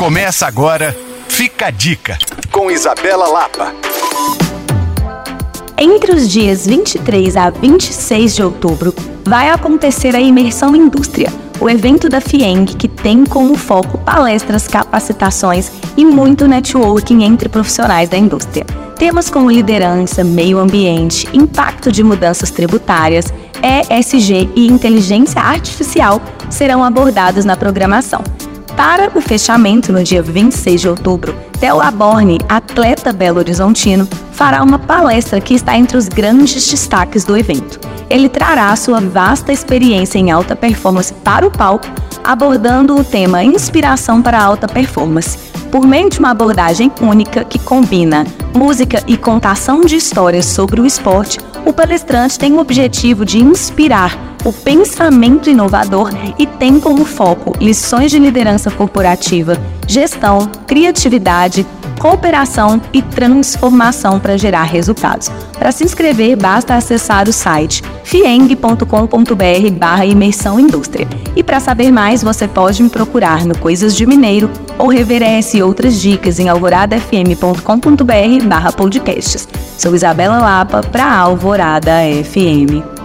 Começa agora, fica a dica, com Isabela Lapa. Entre os dias 23 a 26 de outubro, vai acontecer a Imersão Indústria, o evento da FIENG que tem como foco palestras, capacitações e muito networking entre profissionais da indústria. Temas como liderança, meio ambiente, impacto de mudanças tributárias, ESG e inteligência artificial serão abordados na programação. Para o fechamento, no dia 26 de outubro, Theo Aborne, atleta Belo Horizontino, fará uma palestra que está entre os grandes destaques do evento. Ele trará sua vasta experiência em alta performance para o palco, abordando o tema Inspiração para a Alta Performance, por meio de uma abordagem única que combina música e contação de histórias sobre o esporte. O palestrante tem o objetivo de inspirar o pensamento inovador e tem como foco lições de liderança corporativa, gestão, criatividade, cooperação e transformação para gerar resultados. Para se inscrever, basta acessar o site fieng.com.br barra imersão indústria. E para saber mais, você pode me procurar no Coisas de Mineiro ou reveresse outras dicas em alvoradafm.com.br barra podcasts. Sou Isabela Lapa para Alvorada FM.